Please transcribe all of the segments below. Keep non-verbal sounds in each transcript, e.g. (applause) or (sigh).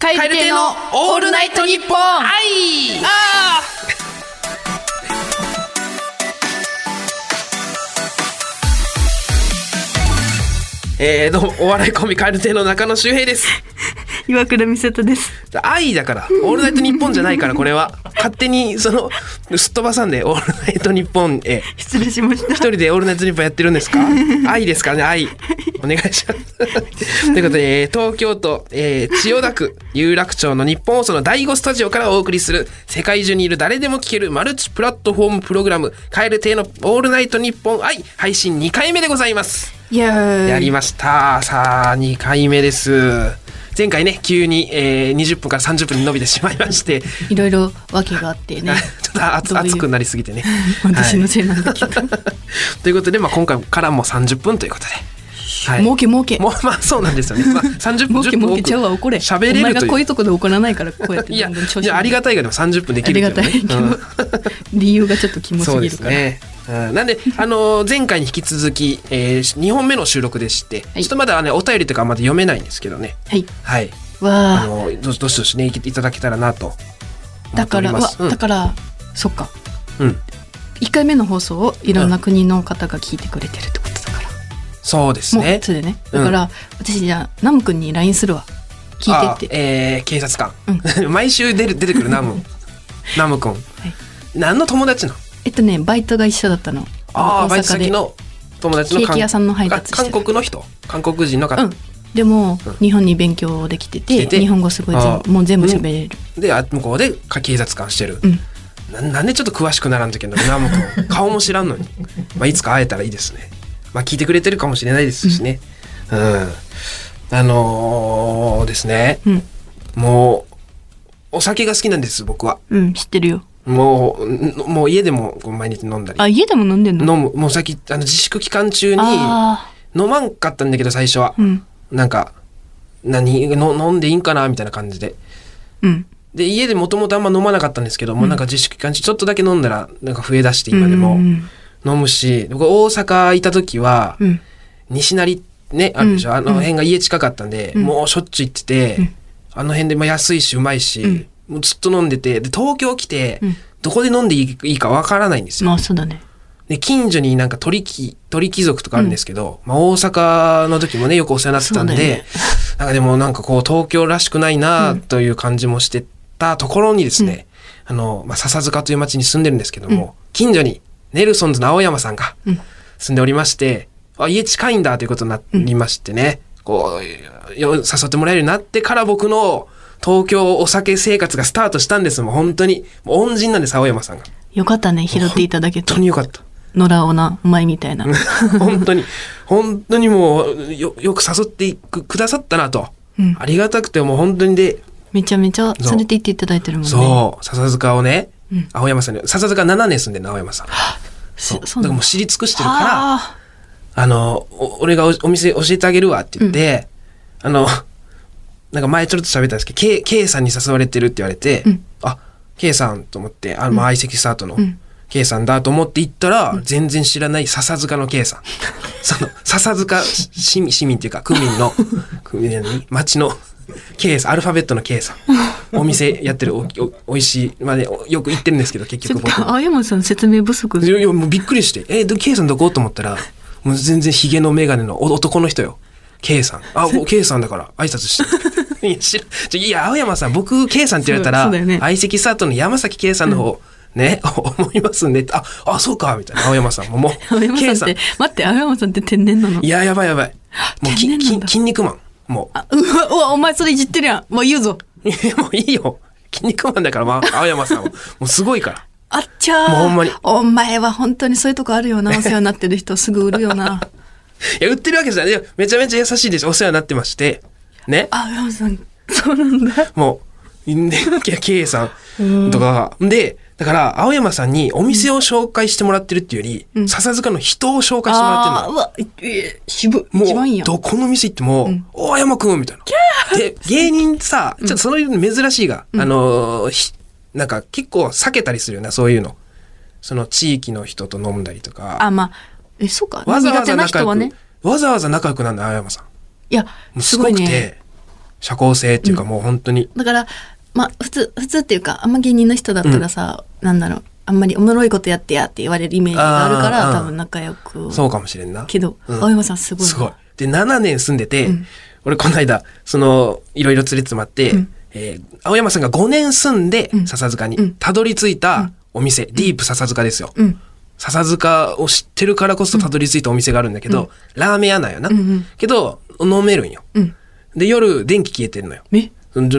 カエル亭のオールナイトニッポン。はい。あえー、どうも、お笑いコンビカエル亭の中野周平です。(laughs) 岩倉美里です。愛だから、オールナイトニッポンじゃないから、これは。勝手に、その、すっ飛ばさんで、オールナイトニッポンへ。失礼しました。一人でオールナイトニッポンやってるんですか？愛ですからね、愛。お願いします。(laughs) ということで、えー東京都、えー千代田区有楽町の日本放送の第5スタジオからお送りする、世界中にいる誰でも聞けるマルチプラットフォームプログラム、カエル亭のオールナイトニッポン愛、配信2回目でございます。やりました。さあ、2回目です。前回ね、急に、えー20分から30分に伸びてしまいまして、いろいろ訳があってね。(laughs) ちょっと熱くなりすぎてね。(laughs) 私のせいなんだけど。(laughs) ということで、まあ、今回からも30分ということで。はい儲け儲け。もうまあそうなんですよね。まあ30分 (laughs) 儲け儲けちゃうわ怒れ。喋れるという。がこういうとこで怒らないからこうやってどんどん調子いやありがたいがでも30分できるねありがたいうん理由がちょっとキモすぎるから。ですね。うんなんで、あのー前回に引き続き、えー、2本目の収録でして、はいちょっとまだね、お便りとかまだ読めないんですけどね。はい。はい。あわあ。のーどどしどしね、いいただけたらなとだから、うんだから、そっか。うん。1回目の放送をいろんな国の方が聞いてくれてるってこと。そうですもうでね。うんだから、私じゃあ、ナム君に LINE するわ。聞いてって。あえー、警察官。(laughs) 毎週出る出てくるナム。(laughs) ナム君。何の友達なの？えっとね、バイトが一緒だったの。ああ、大バイト先の友達のケーキ屋さんの配達韓国の人？韓国人の方、うん。でも、うん日本に勉強できてて日本語すごいもう全部喋れる。であ向こうでか警察官してる、うん。ななんでちょっと詳しくならんといけんの？ナム君顔も知らんのに、まあ、いつか会えたらいいですねまあ聞いてくれてるかもしれないですしねうん、あのーですねうん。もうお酒が好きなんです僕はうん、知ってるよ。もうんもう家でもこう毎日飲んだりあ、家でも飲んでんの？飲むもう先あの自粛期間中にあ飲まんかったんだけど最初はあ。うん。なんか、何の飲んでいいんかなみたいな感じで。うん。で、家でもともとあんま飲まなかったんですけども、なんか自粛期間中ちょっとだけ飲んだら、なんか増え出して今でもうん飲むし、僕大阪いた時は、うん。西成ね、あるでしょ、うん。あの辺が家近かったんで、うん。もうしょっちゅう行ってて、うん。あの辺でまあ安いしうまいし、うん。もうずっと飲んでて、で、東京来て、うん。どこで飲んでいいかわからないんですよ。まあ、そうだね。で、近所になんか鳥貴、鳥貴族とかあるんですけど、まあ大阪の時もね、よくお世話になってたんで、ね。なんかでもなんかこう東京らしくないなという感じもしてたところにですね、あの、まあ笹塚という町に住んでるんですけども、近所にネルソンズの青山さんがうん住んでおりまして、あ、家近いんだということになりましてね、こう、よ誘ってもらえるようになってから僕の東京お酒生活がスタートしたんですもん、本当に。もう恩人なんです、青山さんが。よかったね、拾っていただけて本当。によかった。野良おな、お前みたいな。(laughs) 本当に、本当にもう、よ、よく誘ってくくださったなと。うんありがたくて、もう本当にで、めちゃめちゃ連れて行っていただいてるもんね。そう、笹塚をね、うん。青山さんに、笹塚7年住んでるの、青山さん。そそう。だ。からもう知り尽くしてるから、あ。あの、お俺がおお店教えてあげるわって言って、あの、なんか前ちょっと喋ったんですけど、K, K さんに誘われてるって言われて、うん。あ、K さんと思って、あの、まあ相席スタートのうん。K さんだと思って行ったら、全然知らない笹塚の K さん。(laughs) その、笹塚市民、市民っていうか、区民の、(laughs) 区民の町の K さん、アルファベットの K さん。お店やってるおおおいしい、まあね、およく行ってるんですけど、結ちょっ局僕。と青山さん説明不足いやいや、もうびっくりして、え、で、K さんどこ？と思ったら、もう全然ヒゲのメガネのお男の人よ。K さん。あ、K さんだから挨拶して。(laughs) いや、知らいや、青山さん、僕 K さんって言われたら、そうそうだよね相席スタートの山崎 K さんの方、ね、(laughs) 思いますんで、あ、あ、そうか、みたいな。青山さんももう、(laughs) 青山さんって、待って、青山さんって天然なの？いや、やばいやばい。もうき、き筋肉マン。もあうわ、うわ、お前それいじってるやん。もう言うぞ。(laughs) もういいよ。筋肉マンだから、まあ、(laughs) 青山さんは。もうすごいから。あっちゃー。もうほんまにお前は本当にそういうとこあるよな。(laughs) お世話になってる人すぐ売るよな。いや、売ってるわけじゃない。いやめちゃめちゃ優しいです。お世話になってまして。ね。あ、青山さん、そうなんだ。もう、で、K さんとかが。で、だから、青山さんにお店を紹介してもらってるっていうより、笹塚の人を紹介してもらってるのあー。うわ、え渋い。も一番いいやん。う、どこの店行っても、大山くんみたいな。で、(laughs) 芸人さ、ちょっとそういうの珍しいが、あのー、ひなんか結構避けたりするよな、そういうの。その地域の人と飲んだりとか。あ、まあ、え、そうか。わざわざ仲良く、ね。わざわざ仲良くなるんだ、青山さん。いや、すごくて、ね。社交性っていうかもう本当に、だからまあ普通普通っていうかあんま芸人の人だったらさ、なんだろうあんまりおもろいことやってやって言われるイメージがあるから多分仲良くそうかもしれんな。けど、うん青山さんすごいなすごい。で、7年住んでて、うん俺この間、その、いろいろ連れてもらって、うんえー青山さんが5年住んで、うん笹塚に、うんたどり着いたお店、ディープ笹塚ですよ。うん笹塚を知ってるからこそたどり着いたお店があるんだけど、ラーメン屋なんよな。うんうんけど、飲めるんよ。うんで、夜、電気消えてんのよ。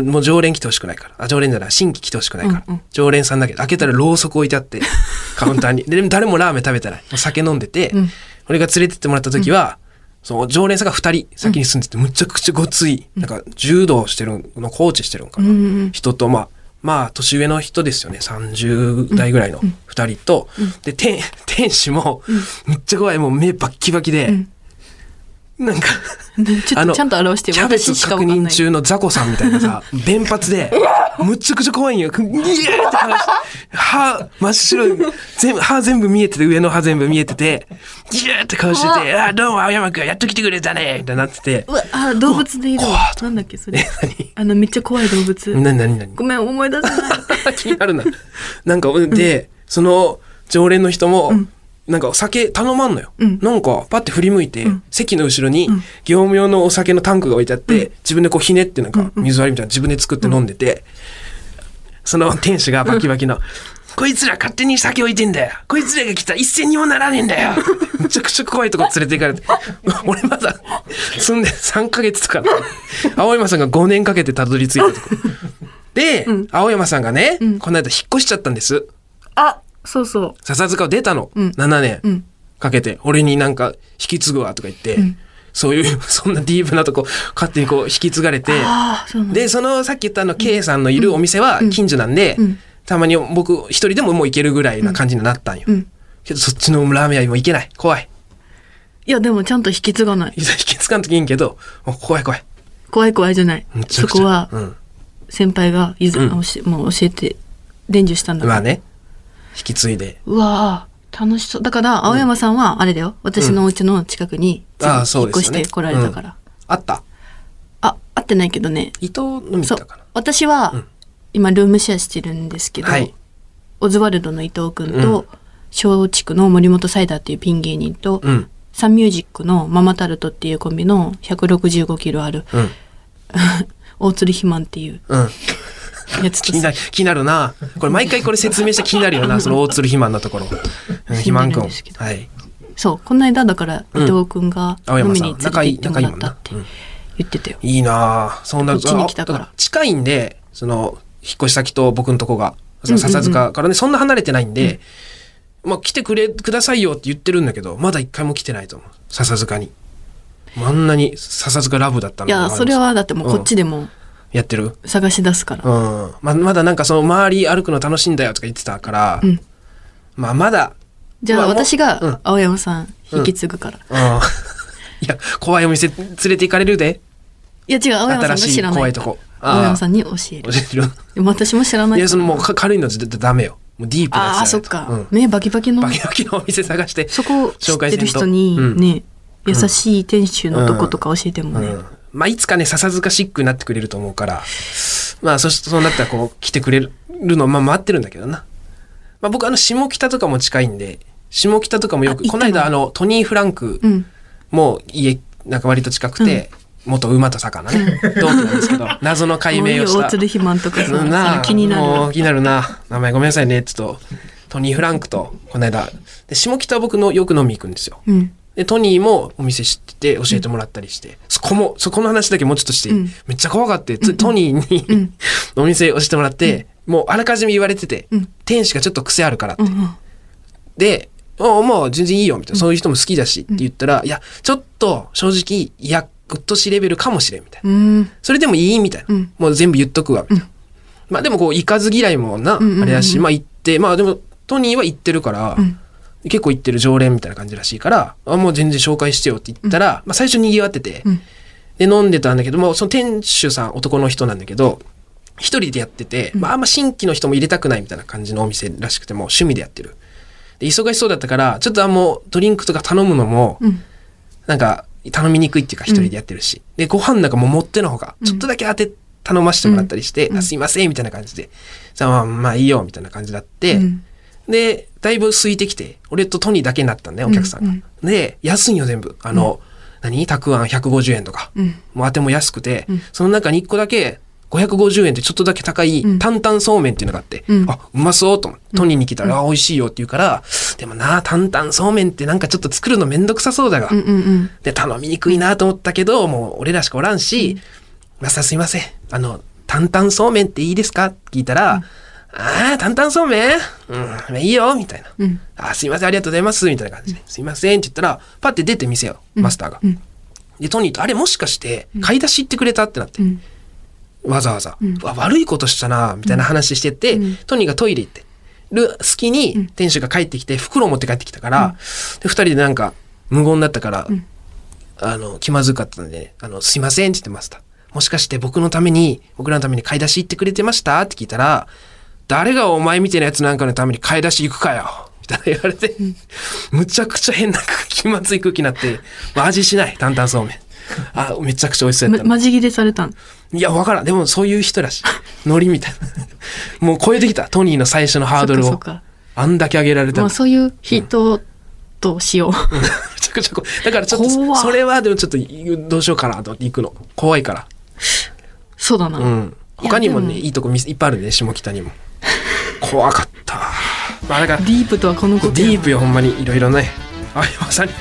もう常連来てほしくないから。あ、常連じゃない、新規来てほしくないから。うんうん常連さんだけど、開けたらろうそく置いてあって、(laughs) カウンターに。で、でも誰もラーメン食べてない。酒飲んでて、うん俺が連れてってもらった時は、その常連さんが2人先に住んでて、むちゃくちゃごつい、なんか柔道してるの、コーチしてるんかな。人と、まあ、まあ、年上の人ですよね。30代ぐらいの2人と、で、店、(laughs) 店主も、めっちゃ怖い、もう目バッキバキで、ん。なんか、ねちょっとちゃんと表してキャベツ確認中のザコさんみたいなさ、(laughs) 弁髪で、むちゃくちゃ怖いんよ。ギーって話。して歯、真っ白。い、全部、歯全部見えてて、上の歯全部見えてて、ギューって顔してて、あ、どうも、青山くん、やっと来てくれたね。みたいになってて、うわあ動物でいる。わなんだっけそれ。あのめっちゃ怖い動物。何何何？ごめん思い出せない。(laughs) 気になるな。なんか、で、その常連の人も、なんかお酒頼まんのよ。うんなんか、パッて振り向いて、席の後ろに、業務用のお酒のタンクが置いてあって、自分でこうひねってなんか、水割りみたいな自分で作って飲んでて、その店主がバキバキの、こいつら勝手に酒置いてんだよ。こいつらが来たら一銭にもならねえんだよ。(laughs) めちゃくちゃ怖いとこ連れて行かれて。(laughs) 俺まだ住んで3ヶ月とか。青山さんが5年かけてたどり着いたとこ。で、青山さんがね、この間引っ越しちゃったんです。あそうそう。笹塚を出たの。うん。7年。うん。かけて、俺になんか引き継ぐわとか言って、そういう、(laughs) そんなディープなとこ、勝手にこう引き継がれて、で、そのさっき言ったあの、K さんのいるお店は近所なんで、うん。たまに僕一人でももう行けるぐらいな感じになったんよ。うん。けどそっちのラーメン屋にも行けない。怖い。いやでもちゃんと引き継がない。引き継がんときいいんけど、怖い怖い。怖い怖いじゃない。そこはうん。先輩がゆず、もう教えて伝授したんだからまあね、引き継いで。うわー楽しそうだから青山さんはあれだよ私のお家の近くにああ、そ引っうですよね。越して来られたから、うんあった？あ会ってないけどね伊藤のみたかな。私は、うん今ルームシェアしてるんですけど、はい。オズワルドの伊藤君うんと松竹の森本サイダーっていうピン芸人と、うん。サンミュージックのママタルトっていうコンビの165キロあるうん。(laughs) 大鶴ひまんっていううん。やつと気になる、気になるな。これ毎回これ説明して気になるよな、(laughs) その大鶴肥満のところ。う (laughs) ん肥満くん。気になるんですけどはい。そうこの間だから伊藤君が飲みに連れて行ってもらったって言ってたよ、いいなあそんな、こっちに来たからあ近いんで、その、引っ越し先と僕のとこが、笹塚からね、そんな離れてないんで、まあ来てくれ、くださいよって言ってるんだけど、まだ一回も来てないと思う。笹塚に。あんなに笹塚ラブだったのいやそれはだってもうこっちでもやってる？探し出すから、うん。ままだなんかその周り歩くの楽しいんだよとか言ってたから、うん。まあまだ、じゃあまあもう私うん。が青山さん引き継ぐから、うん。(laughs) いや、怖いお店連れて行かれるで。いや違う青山さんが新しい知らない怖いとこ。青山さんに教える。教えてる。でも私も知らないいや、そのもうか軽いの絶対ダメよ。もうディープなやつああそっか、うん。目バキバキの。バキバキのお店探して。そこ知ってる人紹に介せん。とね、優しい店主のとことか教えてもね、うん。まあ、いつかね、笹塚シックになってくれると思うから、まあ、そしそうなったらこう、来てくれるの、まあ、待ってるんだけどな。まあ、僕、あの、下北とかも近いんで、下北とかもよく、この間、あの、トニー・フランクうんも家、なんか割と近くて、元馬と魚ね、同期なんですけど、(laughs) 謎の解明をした。よ大鶴肥満とかな気になるもう気になるな。名前ごめんなさいね。ちょっと、トニー・フランクと、この間、で下北は僕のよく飲み行くんですよ。うんで、トニーもお店知ってて教えてもらったりして、そこも、そこの話だけもうちょっとしてうん。めっちゃ怖がって、つトニーに、うん。お店教えてもらって、もうあらかじめ言われてて、うん。店主がちょっと癖あるからって。うんうん。で、あまあ全然いいよ、みたいな。そういう人も好きだしって言ったら、いや、ちょっと正直、いや、うっとしレベルかもしれん、みたいな。うん。それでもいいみたいな。うん。もう全部言っとくわ、みたいな。まあでもこう、行かず嫌いもな、うんうんうんあれだし、まあ行って、まあでも、トニーは行ってるから、うん結構行ってる常連みたいな感じらしいから、あもう全然紹介してよって言ったら、まあ最初賑わってて、うん。で飲んでたんだけど、まあその店主さん男の人なんだけど、一人でやってて、まああんま新規の人も入れたくないみたいな感じのお店らしくても趣味でやってる。で、忙しそうだったから、ちょっとあんもドリンクとか頼むのも、うん。なんか、頼みにくいっていうか一人でやってるし。で、ご飯なんかも持ってのほか、ちょっとだけ当て、頼ましてもらったりして、うん。あすいません、みたいな感じで。さあ、まあいいよ、みたいな感じだって、うんで、だいぶ空いてきて、俺とトニーだけになったんだよ、お客さんが。うん。で、安いよ、全部。あの、何？たくあん150円とか。うん。もう当ても安くて、うん。その中に1個だけ550円ってちょっとだけ高いうん。担々そうめんっていうのがあって、うん。あ、うまそうと思って、トニーに来たら、あ、美味しいよって言うから、でもな、担々そうめんってなんかちょっと作るのめんどくさそうだが、うんうんうん。で、頼みにくいなと思ったけど、もう俺らしかおらんし、マスターすいません。あの、担々そうめんっていいですか？って聞いたら、ああ、担々そうめん？うん、いいよ、みたいな。うん。あすいません、ありがとうございます、みたいな感じ。で。すいませんって言ったら、パッて出て店よ、マスターが。うん。で、トニーと、あれもしかして、買い出し行ってくれたってなって、うん。わざわざ、うん。悪いことしたな、みたいな話してて、うん。トニーがトイレ行ってる隙に、店主が帰ってきて、袋持って帰ってきたから、で、二人でなんか、無言だったから、ん。あの、気まずかったんで、あの、すいませんって言ってました。もしかして僕のために、僕らのために買い出し行ってくれてました？って聞いたら、誰がお前みたいなやつなんかのために買い出し行くかよみたいな言われて、むちゃくちゃ変な気まずい空気になって、まあ味しない、担々そうめん。あ、めちゃくちゃ美味しそうやったの。ま、まじ切れされたん？いや、わからん。でもそういう人らしい。ノリみたいな。もう超えてきた。トニーの最初のハードルを。あんだけ上げられたの。まあそういう人としよう。めちゃくちゃこだからちょっと、それはでもちょっとどうしようかなと行くの。怖いから。そうだな。うん。他にもね、いいいとこみいっぱいあるね、下北にも。(laughs) 怖かった。まあだから、ディープとはこのことやディープよ、ほんまに。いろいろね。あまさに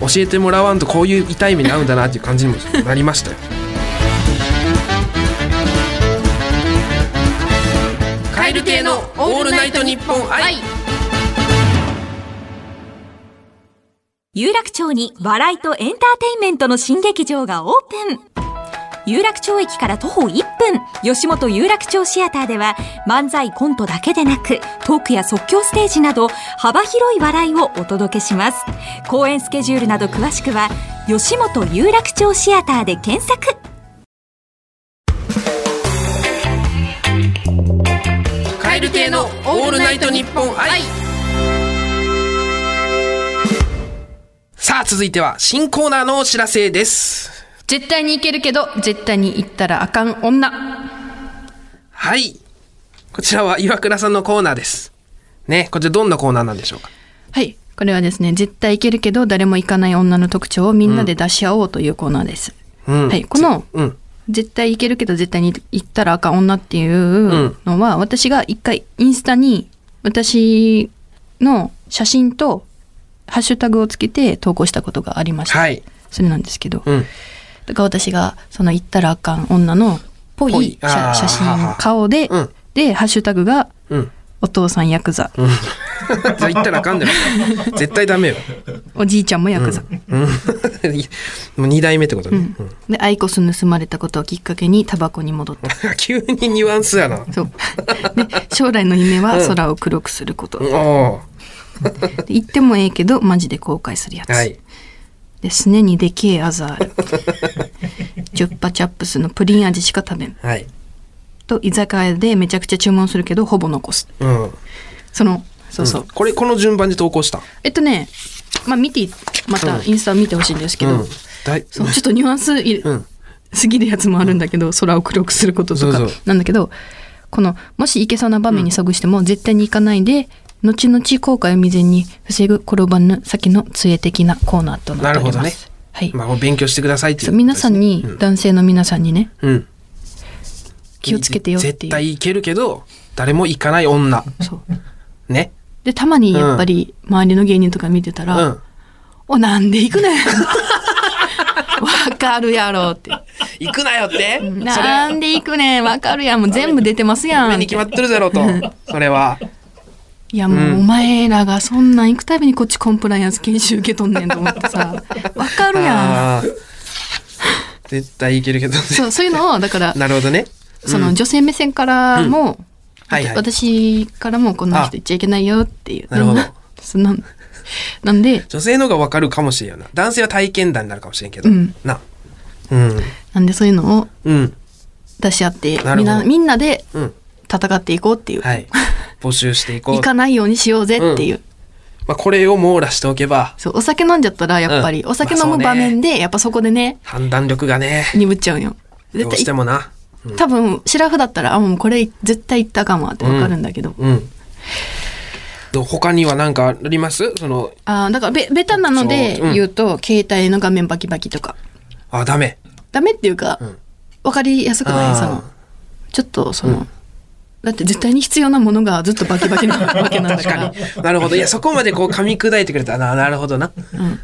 教えてもらわんとこういう痛い目に遭うんだなっていう感じにもなりましたよ。カエル亭のオールナイトニッポン愛。有楽町に笑いとエンターテインメントの新劇場がオープン有楽町駅から徒歩1分吉本有楽町シアターでは漫才コントだけでなくトークや即興ステージなど幅広い笑いをお届けします公演スケジュールなど詳しくは吉本有楽町シアターで検索カエル亭のオールナイトニッポン愛。さあ、続いては新コーナーのお知らせです。絶対に行けるけど、絶対に行ったらあかん女。はい。こちらは岩倉さんのコーナーです。ね、こちらどんなコーナーなんでしょうか？はい。これはですね、絶対行けるけど、誰も行かない女の特徴をみんなで出し合おうというコーナーです。うん。はい。この、うん。絶対行けるけど絶対に行ったらあかん女っていうのは、私が一回インスタに私の写真とハッシュタグをつけて投稿したことがありました。はい。それなんですけど、うん。だから私がその行ったらあかん女のぽぽい。写真顔で、うん。でハッシュタグがうん。お父さんヤクザ、(laughs) じゃあ言ったらあかんだよ。(laughs) 絶対ダメよ。おじいちゃんもヤクザ、うん。(laughs) もう二代目ってことね。うん。でアイコス盗まれたことをきっかけにタバコに戻った。急にニュアンスやな。そう。で将来の夢は空を黒くすること、言ってもええけどマジで後悔するやつ、ーはい。ですねにでけえあざあるチュッパチャップスのプリン味しか食べんはい。と居酒屋でめちゃくちゃ注文するけどほぼ残すうん。そのそうそう、んこれ、この順番で投稿した？えっとねまあ見てまたインスタ見てほしいんですけど、うん。だいそうちょっとニュアンスいうん。すぎるやつもあるんだけど、空を黒くすることとかそうそうなんだけどこのもし行けそうな場面に遭遇しても絶対に行かないで、後々後悔未然に防ぐ転ばぬ先の杖的なコーナーとなっております。なるほどねはい、まあ、勉強してくださいっていうそう皆さんに、うん男性の皆さんにねうん。気をつけてよっていう絶対いけるけど、誰も行かない女。そうね。でたまにやっぱり周りの芸人とか見てたら「うん。おなんで行くねん!」わかるやろって。行くなよってなんで行くねんわかるやん。もう全部出てますやん。に決まってるだろうと。それは。いやもうお前らがそんなん行くたびにこっちコンプライアンス研修受け取んねんと思ってさ、(laughs) わかるやん。絶対いけるけど。そう、そういうのを、だから、(laughs) なるほどね。その女性目線からも、はいはい。私からもこんな人言っちゃいけないよっていう。なるほどそんななんで、女性の方がわかるかもしれんよな。男性は体験談になるかもしれんけど。うんな。うん。なんでそういうのをうん。出し合って、みんな、みんなでうん。戦っていこうっていう。はい。募集していこう。(laughs) 行かないようにしようぜっていう。まあこれを網羅しておけば、そう、お酒飲んじゃったら、やっぱり、うんお酒飲む場面で、やっぱそこでね、判断力がね、鈍っちゃうんよ。どうしてもな。多分、シラフだったら、あ、もうこれ絶対言ったかもってわかるんだけど。うん。他には何かあります？その、あーだからベ、ベタなので言うと、携帯の画面バキバキとか。あ、ダメ。ダメっていうか、んわかりやすくない？その、ちょっとその、だって絶対に必要なものがずっとバキバキなわけなんだ確から。かに。なるほど。いや、そこまでこう噛み砕いてくれた。な、なるほどな。は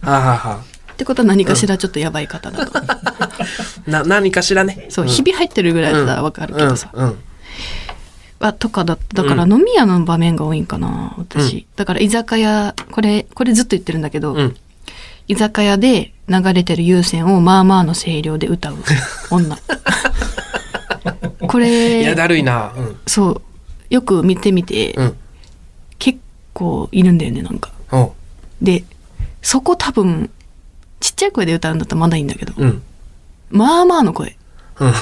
あ、はあはってことは何かしらちょっとやばい方だと。あ、(laughs) な、何かしらね。そう、んひび入ってるぐらいだったらわかるけどさ。うん。うんあとかだだから飲み屋の場面が多いんかな私、だから居酒屋これこれずっと言ってるんだけど、うん。居酒屋で流れてる有線をまあまあの声量で歌う女 (laughs) こいや、れだるいな。うん。そうよく見てみて、うん。結構いるんだよねなんかでそこ多分ちっちゃい声で歌うんだったらまだいいんだけど、うん。まあまあの声うん。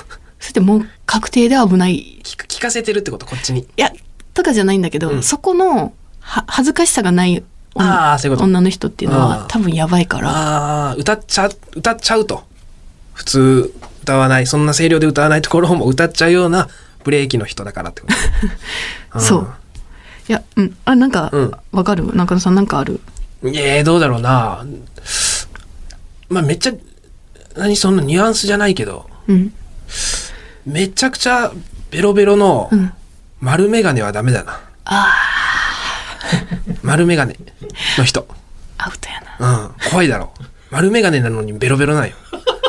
そしてもう確定で危ない聞かせてるってこと、こっちに。いやとかじゃないんだけど、うんそこのは恥ずかしさがないあーそういうこと女の人っていうのは多分やばいからああ、歌っちゃう、歌っちゃうと。普通、歌わない、そんな声量で歌わないところも歌っちゃうようなブレーキの人だからってこと。(laughs) そういやうんあなんかうんわ、かる？中野さんなんかある？うん。ええどうだろうな。まあ、めっちゃ、何そんなニュアンスじゃないけど、うんめちゃくちゃベロベロのうん丸メガネはダメだな。あ (laughs) 丸メガネの人。アウトやなうん。怖いだろ。丸メガネなのにベロベロなんよ。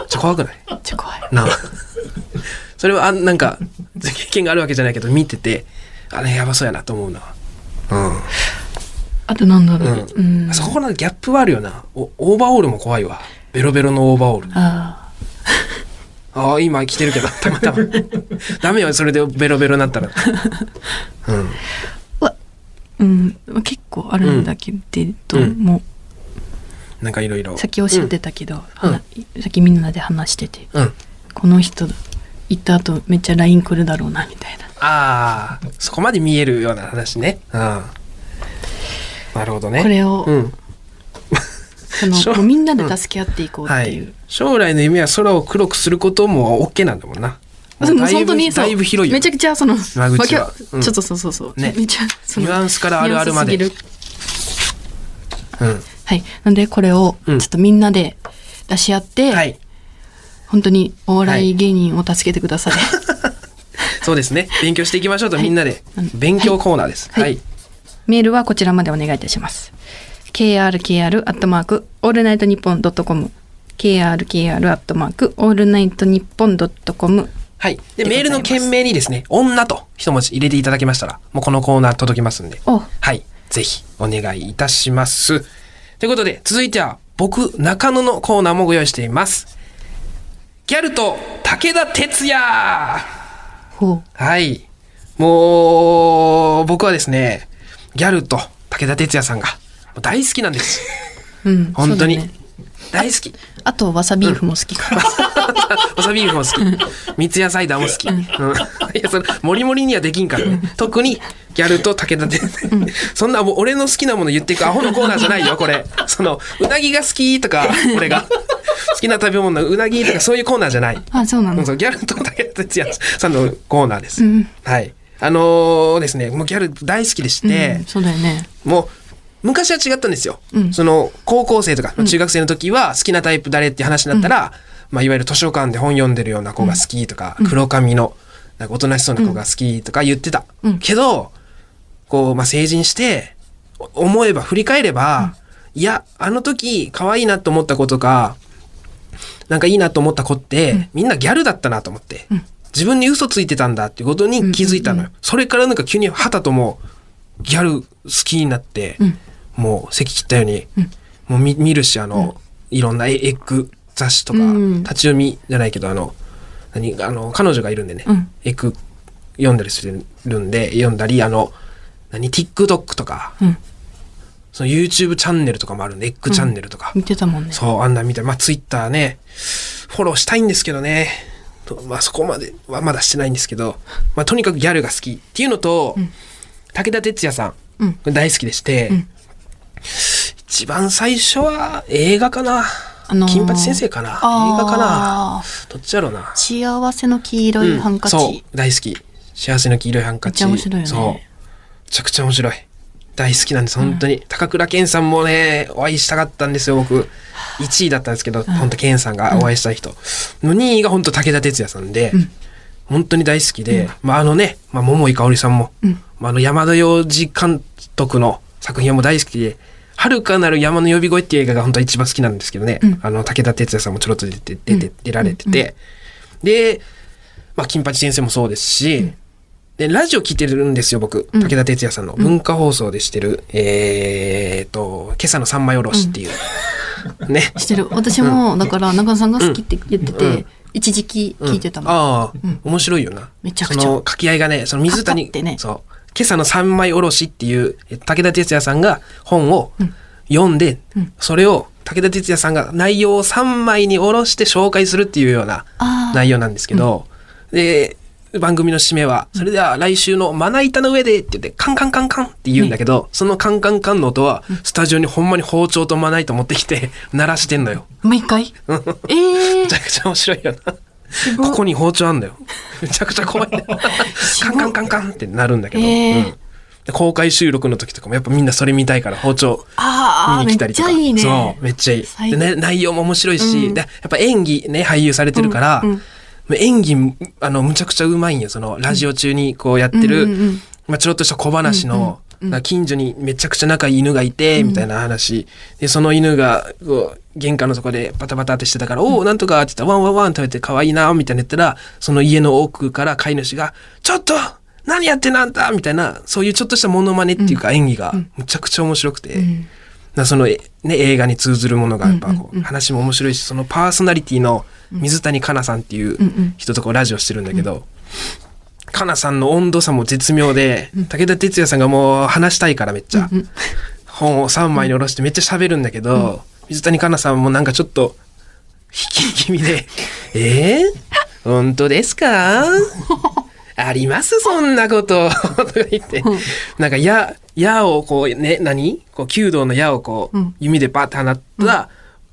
ちょ、怖くない？めっちゃ怖いなあ。それは、あなんか、経験があるわけじゃないけど、見てて、あれやばそうやなと思うな。うん。あとなんだろう、ううんん。そこのギャップはあるよな。おオーバーオールも怖いわ。ベロベロのオーバーオール。あああ、今着てるけど、たまたま。ダメよ、それでベロベロになったら。(laughs) うん。うん結構あるんだけど、うんもなんかいろいろ。うさっきおっしゃってたけど、うんさっきみんなで話しててうん。この人行った後めっちゃ LINE 来るだろうなみたいなああ、そこまで見えるような話ね。うん。なるほどね。これをうん。その (laughs) みんなで助け合っていこうはっていう、い。将来の夢は空を黒くすることも OK なんだもんな。でもだいぶ本当にだいぶ広いよ。めちゃくちゃその間口はちょっとそうそうそう、ねめっちゃそのニュアンスからあるあるまでうん。はいなんでこれをちょうんっとみんなで出し合って、はい。本当にお笑い芸人を助けてください、(laughs) そうですね。勉強していきましょうと、はいみんなでうん。勉強コーナーです。はいはい。メールはこちらまでお願いいたします。krkr アットマークオールナイトニッポンドットコム krkr アットマークオールナイトニッポンドットコムはい。で、メールの件名にですね、女と一文字入れていただけましたら、もうこのコーナー届きますんで。おはい。ぜひ、お願いいたします。ということで、続いては、僕、中野のコーナーもご用意しています。ギャルと武田鉄矢ほはい。もう、僕はですね、ギャルと武田鉄矢さんが大好きなんです。う、うん、本当に。大好き。あとわさビーフも好きかな、(laughs) わさビーフも好き。三ツ矢サイダーも好き。うん、(laughs) いや、それ、もりもりにはできんからね。特に、ギャルと武田で、(laughs) そんなもう俺の好きなもの言っていくアホのコーナーじゃないよ、これ。その、うなぎが好きとか、俺が。好きな食べ物のうなぎとかそういうコーナーじゃない。あそうなの、うギャルと武田鉄矢さんのコーナーです。うんはい。あのーですね、もうギャル大好きでしうんて、そうだよねもう、昔は違ったんですよ。うん。その、高校生とか、中学生の時は好きなタイプ誰って話になったら、まあ、いわゆる図書館で本読んでるような子が好きとか、黒髪の、なんかおとなしそうな子が好きとか言ってた。うん。けど、こう、まあ、成人して、お思えば、振り返れば、いや、あの時、可愛いなと思った子とか、なんかいいなと思った子って、みんなギャルだったなと思って、自分に嘘ついてたんだっていうことに気づいたのよ。それからなんか急にはたともうギャル好きになって、うんもう席切ったように、もう見見るし、あの、いろんなエエッグ雑誌とか、うん。立ち読みじゃないけど、あの、何、あの、彼女がいるんでね、うん。エッグ読んだりするんで、読んだり、あの、何、TikTok とか、うん。その YouTube チャンネルとかもあるんで、エッグチャンネルとか、見てたもんね。そう、あんなみたい。まあ、ツイッターね、フォローしたいんですけどね。とまあ、そこまではまだしてないんですけど、まあ、とにかくギャルが好きっていうのと、武田鉄矢さん、大好きでして、ん一番最初は映画かな。あのー金八先生かな。映画かな。どっちだろうな。幸せの黄色いハンカチ。うんそう、大好き。幸せの黄色いハンカチ。めっちゃ面白いよねそう。めちゃくちゃ面白い。大好きなんです、本当に。高倉健さんもね、お会いしたかったんですよ、僕。1位だったんですけど、本当健さんがお会いしたい人。の2位が本当武田鉄矢さんで、本当に大好きで、まああのね、まあ桃井かおりさんも、まああの山田洋次監督の作品はもう大好きで、遥かなる山の呼び声っていう映画が本当は一番好きなんですけどね、あの武田鉄矢さんもちょろっと出て、出て、出られてて、で、まあ金八先生もそうですし、で、ラジオ聞いてるんですよ、僕。武田鉄矢さんの。文化放送でしてる、えーっと、今朝の三枚おろしっていう。ね。してる。私も、だから、中野さんが好きって言ってて、一時期聞いてたの。ああ、面白いよな。めちゃくちゃその掛け合いがね、その水谷、ねそう。今朝の三枚おろしっていう、え武田鉄矢さんが本を読んで、それを武田鉄矢さんが内容を3枚におろして紹介するっていうような内容なんですけど、で、番組の締めは、それでは来週のまな板の上でって言って、カンカンカンカンって言うんだけど、そのカンカンカンの音は、スタジオにほんまに包丁とまな板持ってきて、鳴らしてんのよ。毎回？ええ (laughs) めちゃくちゃ面白いよな。(laughs) ここに包丁あんだよ。(laughs) めちゃくちゃ怖いんだよ。(laughs) カンカンカンカンってなるんだけど。えーうんで公開収録の時とかもやっぱみんなそれ見たいから包丁見に来たりとか。ちゃいいね。そう、めっちゃいい。最でね、内容も面白いし、うんでやっぱ演技ね、俳優されてるから、うんうん演技、あの、むちゃくちゃうまいんよ。その、ラジオ中にこうやってる、うんうんうんまあ、ちょろっとした小話の、なんか近所にめちゃくちゃ仲いい犬がいて、みたいな話。で、その犬が、こう、玄関のそこでバタバタってしてたから、おお、なんとかって言ったら、ワンワンワン食べて可愛いな、みたいな言ったら、その家の奥から飼い主が、ちょっと何やってんのあんたみたいな、そういうちょっとしたモノマネっていうか演技が、むちゃくちゃ面白くて、なその、えね、映画に通ずるものがやっぱこう、話も面白いし、そのパーソナリティの水谷香奈さんっていう人とこうラジオしてるんだけど、かなさんの温度差も絶妙で、武田鉄矢さんがもう話したいからめっちゃ、本を3枚に下ろしてめっちゃ喋るんだけど、水谷香奈さんもなんかちょっと、引き気味で、(laughs) えー、本当ですか？(laughs) あります？そんなこと。とか言って。なんか矢、矢をこうね、何？こう、弓道の矢をこう、弓でバッて放った、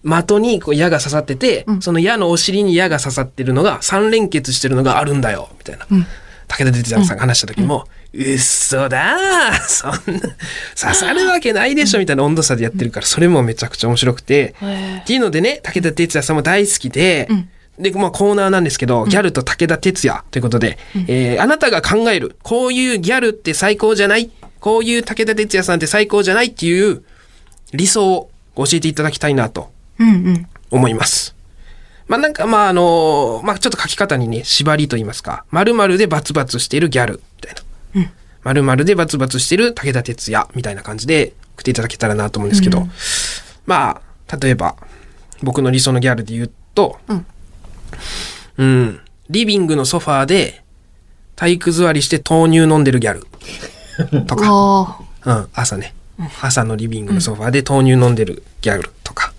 的にこう矢が刺さってて、その矢のお尻に矢が刺さってるのが、三連結してるのがあるんだよ、みたいな。武田鉄矢さんが話した時も、うっそだー (laughs) そんな、刺さるわけないでしょみたいな温度差でやってるから、それもめちゃくちゃ面白くて。っていうのでね、武田鉄矢さんも大好きで、で、まあコーナーなんですけど、ギャルと武田鉄矢ということで、えーあなたが考える、こういうギャルって最高じゃない？こういう武田鉄矢さんって最高じゃない？っていう理想を教えていただきたいなとうんうん。まあなんかまああのまあちょっと書き方にね、縛りと言いますか、〇〇でバツバツしているギャルみたいな。〇〇でバツバツしている武田鉄矢みたいな感じで送っていただけたらなと思うんですけど、まあ、例えば僕の理想のギャルで言うと、うんうん、リビングのソファーで体育座りして豆乳飲んでるギャルとか。あうん、朝ね。朝のリビングのソファーで豆乳飲んでるギャルとか。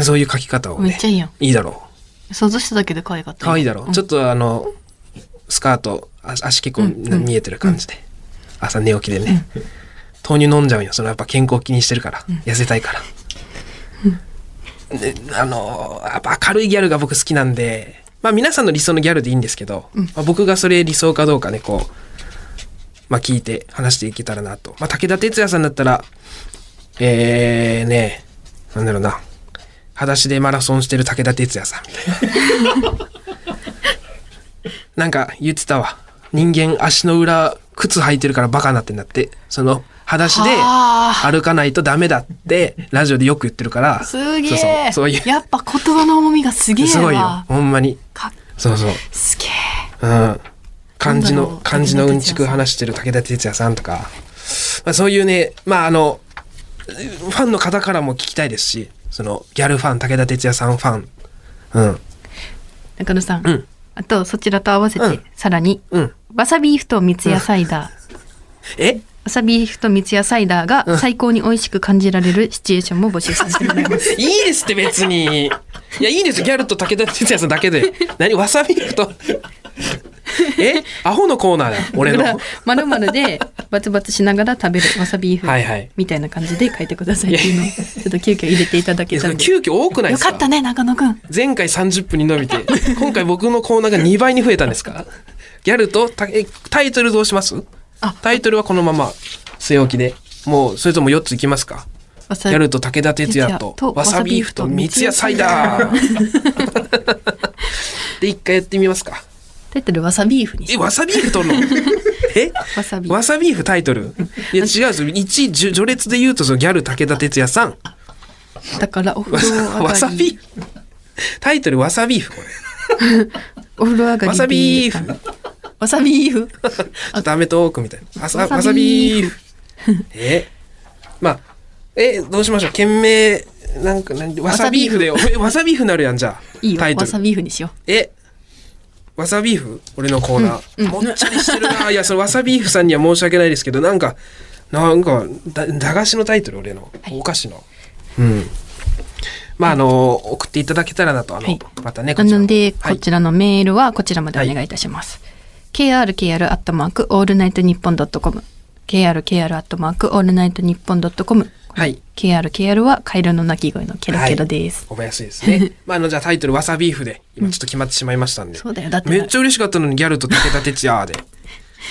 そういう書き方をね。めっちゃいいやんいいだろあ、想像しただけで可愛かっう。た。可愛いだろう。ちょっとあの、スカート、あ足結構見えてる感じで。朝寝起きでね。豆乳飲んじゃうんよ。そのやっぱ健康気にしてるから。痩せたいから。であの、やっぱ明るいギャルが僕好きなんで、まあ皆さんの理想のギャルでいいんですけど、まあ、僕がそれ理想かどうかね、こう、まあ聞いて話していけたらなと。まあ武田鉄矢さんだったら、えー、ね、なんだろうな。裸足でマラソンしてる武田鉄矢さんみたいな。なんか言ってたわ。人間足の裏、靴履いてるからバカになってんだって。その、裸足ではあ歩かないとダメだって、ラジオでよく言ってるから。すげそうそうえ。そういう。やっぱ言葉の重みがすげえわ。すごいよ。ほんまに。かそうそう。すげえ。うん。漢字の漢字のうんちく話してる武田鉄矢さんとか。まあそういうね、まああの、ファンの方からも聞きたいですし、その、ギャルファン、武田鉄矢さんファン。うん。中野さん。うんあと、そちらと合わせて、うんさらに、うん。わさビーフと三ツ矢サイダー。え？わさビーフと三ツ矢サイダーが最高に美味しく感じられるシチュエーションも募集させてもらいます。(laughs) いいですって別に。いや、いいですよ。ギャルと武田鉄矢さんだけで。何？わさビーフと。え？アホのコーナーだ (laughs) 俺の。まるまるでバツバツしながら食べるわさビーフはいはい。みたいな感じで書いてくださいっていうの。をちょっと急遽入れていただけたんで。急遽多くないですか？よかったね中野くん。前回30分に伸びて今回僕のコーナーが2倍に増えたんですか？ギャルとたえタイトルどうします？あ。タイトルはこのまま据え置きで。もうそれとも4ついきますか？ギャルと武田鉄矢とわさビー。フと三ツ矢サイダー。(laughs) で一回やってみますかタイトルわさビーフにしえわさビーフ取るの？え？わさビー。(laughs) フわさビーフタイトル？いや違うんですよ1位序列で言うとそのギャル武田鉄矢さん。だからお風わ呂上がり。わさビーフ。タイトルわさビーフこれ。(laughs) お風呂上がりで。わさビーフ。わさビーフ？(laughs) ちょっとアメトーークみたいな。わさわさビビーーフ。え？まあ、え、どうしましょう？件名、なんか、なんわさビーフ。でわさビーフなるやん、じゃあ。いいよ。タイトル。わさ。ビーフにしよえ、わさビーフ？俺のコーナー。もっちゃりしてるな。いや、そのわさビーフさんには申し訳ないですけど、なんか、なんか、だ駄菓子のタイトル、俺の。お菓子の。うん。まあ、あの、送っていただけたらなと、あの、はいまたね、うなのではいこちらのメールはこちらまでお願いいたします、krkr アットマークオールナイトニッポンドットコム krkr アットマークオールナイトニッポンドットコムはい。krkr はカエルの鳴き声のケロケロです、覚えやすいですね。(laughs) まあ、あの、じゃあタイトル、わさビーフで、今ちょっと決まってしまいましたんで。そうだよだってめっちゃ嬉しかったのに、ギャルと武田鉄矢で。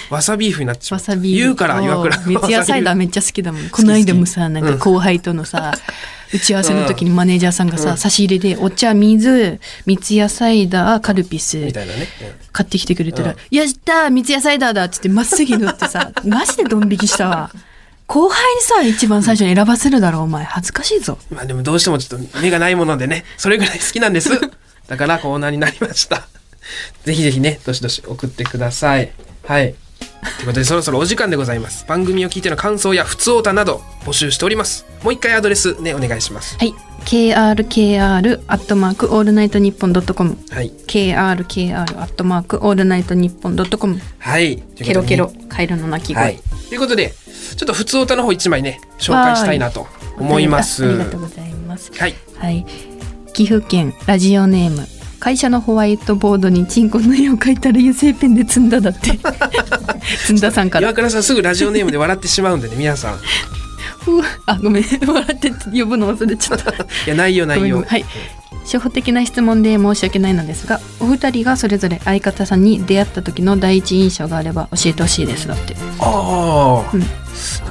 わさビーフになってしまった。わさビーフ言うから、岩倉。三ツ矢サイダーめっちゃ好きだもんこの間もさなんか後輩とのさ、(laughs) 打ち合わせの時にマネージャーさんがさ、差し入れでお茶水三ツ矢サイダーカルピスみたいなね。買ってきてくれたら「やったー三ツ矢サイダーだ」っつって真っ先に乗ってさ (laughs) マジでドン引きしたわ後輩にさ一番最初に選ばせるだろお前恥ずかしいぞうんまあでもどうしてもちょっと目がないものでね、(laughs) それぐらい好きなんです。だからコーナーになりました。(laughs) ぜひぜひね、どしどし送ってください。はい。ということでそろそろお時間でございます。番組を聞いての感想や普通歌など募集しております。もう一回アドレスね、お願いします。はい krkr アットマークオールナイトニッポンドットコムはい。krkr アットマークオールナイトニッポンドットコムはい。ケロケロカエルの鳴き声、はい。ということで、ちょっと普通歌の方一枚ね、紹介したいなと思います。あありがとうございますはい。はい岐阜県ラジオネーム会社のホワイトボードにチンコの絵を描いたら油性ペンで積んだだって (laughs) 積んださんから岩倉さんすぐラジオネームで笑ってしまうんでね、皆さん。いふうあごめん。笑って呼ぶの忘れちゃった。(laughs) や、内容内容。はい。初歩的な質問で申し訳ないのですがお二人がそれぞれ相方さんに出会った時の第一印象があれば教えてほしいですだって。ああ、うん。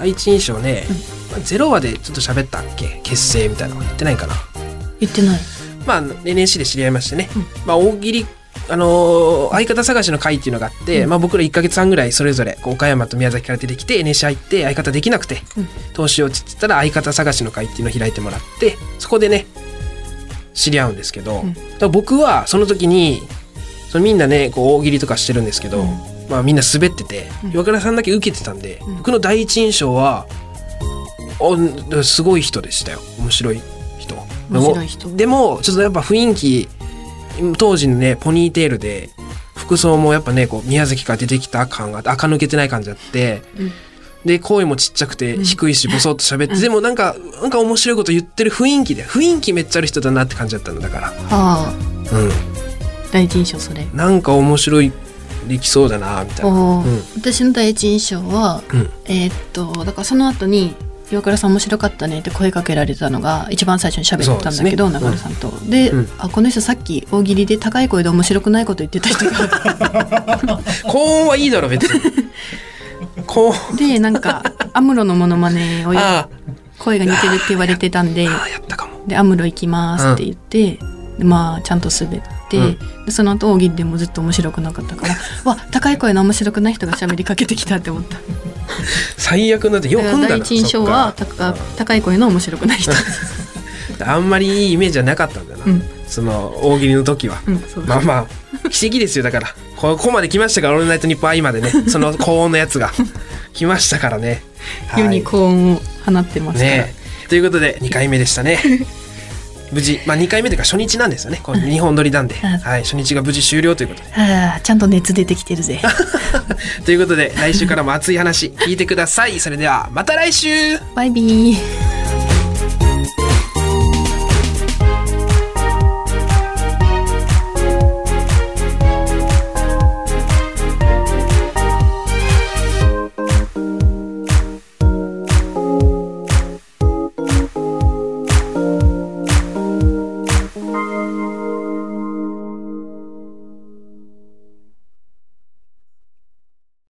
第一印象ね、まあゼロ話でちょっと喋ったっけ？結成みたいなの言ってないかな。言ってない。まあ、NSC で知り合いましてね。うん。まあ、大喜利、あのー相方探しの会っていうのがあって、まあ僕ら1ヶ月半ぐらいそれぞれ、岡山と宮崎から出てきて NSC 入って相方できなくて、うん。どうしようって言ったら相方探しの会っていうのを開いてもらって、そこでね、知り合うんですけど、うん。僕はその時に、そのみんなね、こう大喜利とかしてるんですけど、うん。まあみんな滑ってて、うん。岩倉さんだけ受けてたんで、うん。僕の第一印象は、おすごい人でしたよ。面白い人。面白い人。でも、ちょっとやっぱ雰囲気、当時のね、ポニーテールで、服装もやっぱね、こう、宮崎から出てきた感が垢抜けてない感じあって、うん。で、声もちっちゃくて、うん。低いし、ボソッと喋って、でもなんか、なんか面白いこと言ってる雰囲気で、雰囲気めっちゃある人だなって感じだったんだから。はあ。うん。第一印象それ。なんか面白い、できそうだな、みたいな。うん。私の第一印象は、うん。えーっとだからその後に岩倉さん面白かったねって声かけられたのが一番最初に喋ったんだけど、ね中村さんと。で、うんあこの人さっき大喜利で高い声で面白くないこと言ってた人が (laughs) 高音はいいだろ、別に。高音。でなんかアムロのモノマネを声が似てるって言われてたんで。でアムロ行きますって言って、でまあちゃんと滑って、うんでその後大喜利でもずっと面白くなかったから (laughs) わ高い声の面白くない人が喋りかけてきたって思った。(laughs) 最悪なんて、よくんだな。第一印象は高高い声の面白くない人。(laughs) あんまりいいイメージはなかったんだな。うんその、大喜利の時は。うん、まあまあ、奇跡ですよ、だから。ここまで来ましたから、オールナイトニッポンまでね、その高音のやつが来ましたからね。はい世に高音を放ってますから。ねということで、2回目でしたね。無事、まあ2回目というか初日なんですよね。こう2本撮りなんで、うんはい、初日が無事終了ということで。はあ、ちゃんと熱出てきてるぜ。(laughs) ということで、来週からも熱い話聞いてください。それでは、また来週バイビー。